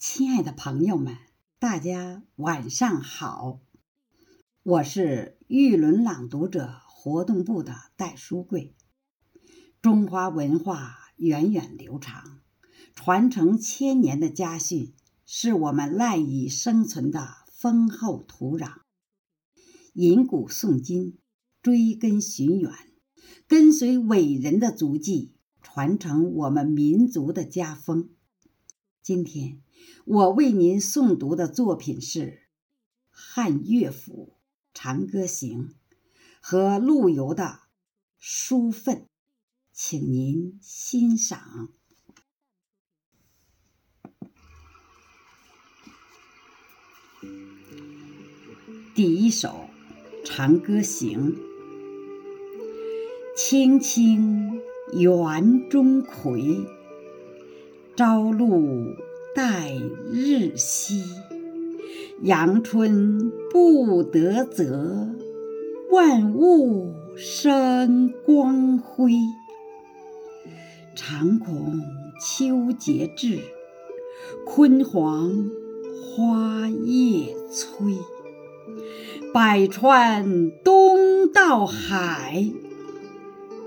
亲爱的朋友们，大家晚上好！我是玉轮朗读者活动部的戴书贵。中华文化源远流长，传承千年的家训是我们赖以生存的丰厚土壤。引古诵今，追根寻源，跟随伟人的足迹，传承我们民族的家风。今天我为您诵读的作品是汉乐府《长歌行》和陆游的《书愤》，请您欣赏。第一首《长歌行》：青青园中葵。朝露待日晞，阳春布德泽，万物生光辉。常恐秋节至，焜黄花叶衰。百川东到海，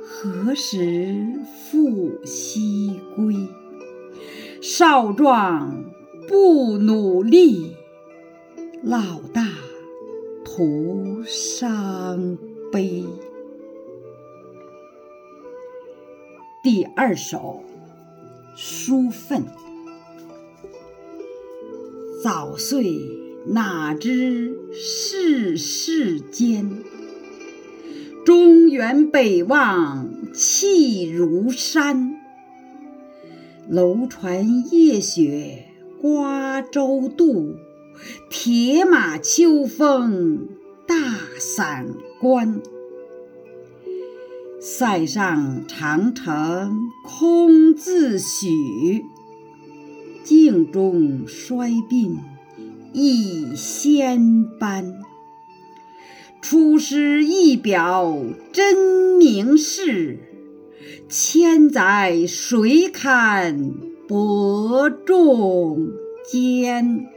何时复西？少壮不努力，老大徒伤悲。第二首《书愤》：早岁哪知世事艰，中原北望气如山。楼船夜雪瓜洲渡，铁马秋风大散关。塞上长城空自许，镜中衰鬓已先斑。出师一表真名世。千载谁堪伯仲间？